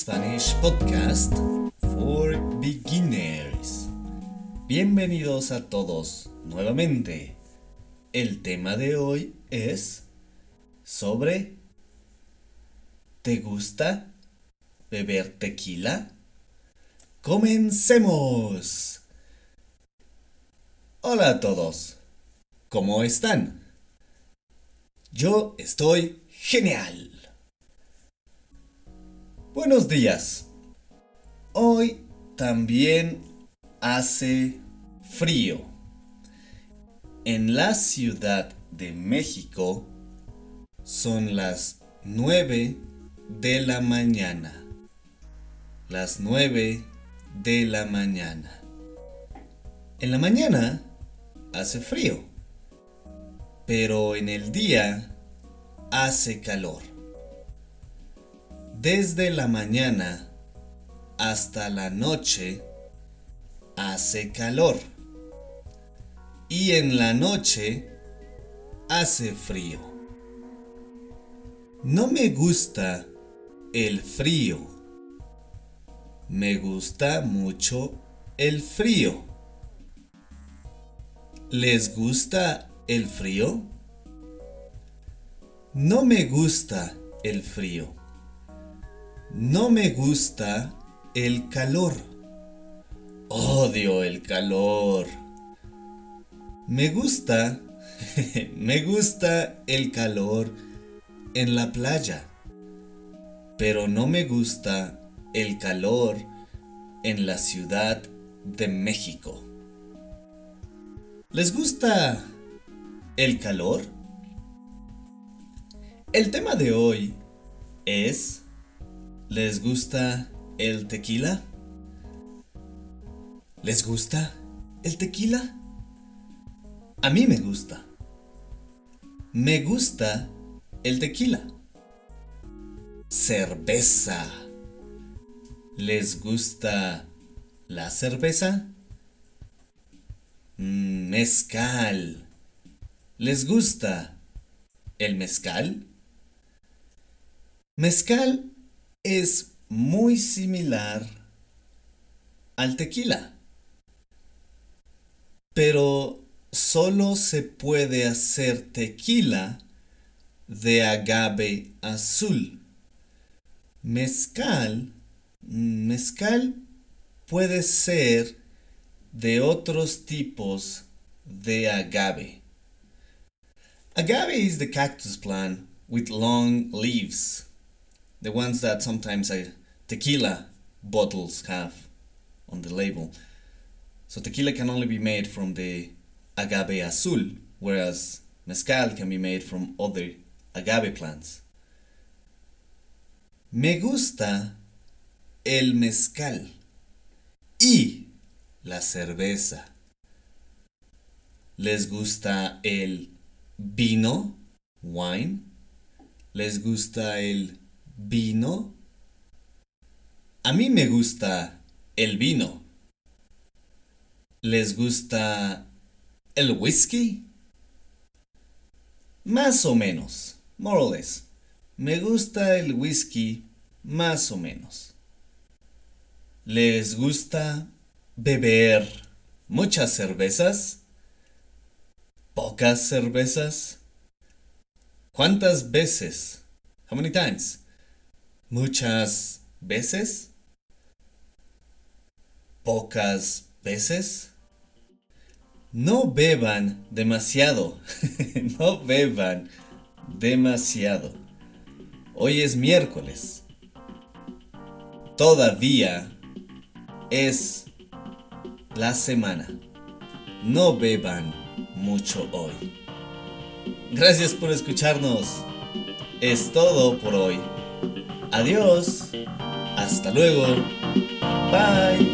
Spanish podcast for beginners. Bienvenidos a todos nuevamente. El tema de hoy es sobre ¿Te gusta beber tequila? Comencemos. Hola a todos. ¿Cómo están? Yo estoy genial. Buenos días. Hoy también hace frío. En la Ciudad de México son las 9 de la mañana. Las 9 de la mañana. En la mañana hace frío, pero en el día hace calor. Desde la mañana hasta la noche hace calor. Y en la noche hace frío. No me gusta el frío. Me gusta mucho el frío. ¿Les gusta el frío? No me gusta el frío. No me gusta el calor. Odio el calor. Me gusta, me gusta el calor en la playa. Pero no me gusta el calor en la Ciudad de México. ¿Les gusta el calor? El tema de hoy es ¿Les gusta el tequila? ¿Les gusta el tequila? A mí me gusta. Me gusta el tequila. Cerveza. ¿Les gusta la cerveza? Mm, mezcal. ¿Les gusta el mezcal? Mezcal es muy similar al tequila. Pero solo se puede hacer tequila de agave azul. Mezcal, mezcal puede ser de otros tipos de agave. Agave is the cactus plant with long leaves. The ones that sometimes I, tequila bottles have on the label. So tequila can only be made from the agave azul, whereas mezcal can be made from other agave plants. Me gusta el mezcal y la cerveza. ¿Les gusta el vino? Wine. ¿Les gusta el vino? A mí me gusta el vino. ¿Les gusta el whisky? Más o menos, more or less. Me gusta el whisky más o menos. ¿Les gusta beber muchas cervezas? ¿Pocas cervezas? ¿Cuántas veces? How many times? Muchas veces, pocas veces. No beban demasiado, no beban demasiado. Hoy es miércoles. Todavía es la semana. No beban mucho hoy. Gracias por escucharnos. Es todo por hoy. Adiós. Hasta luego. Bye.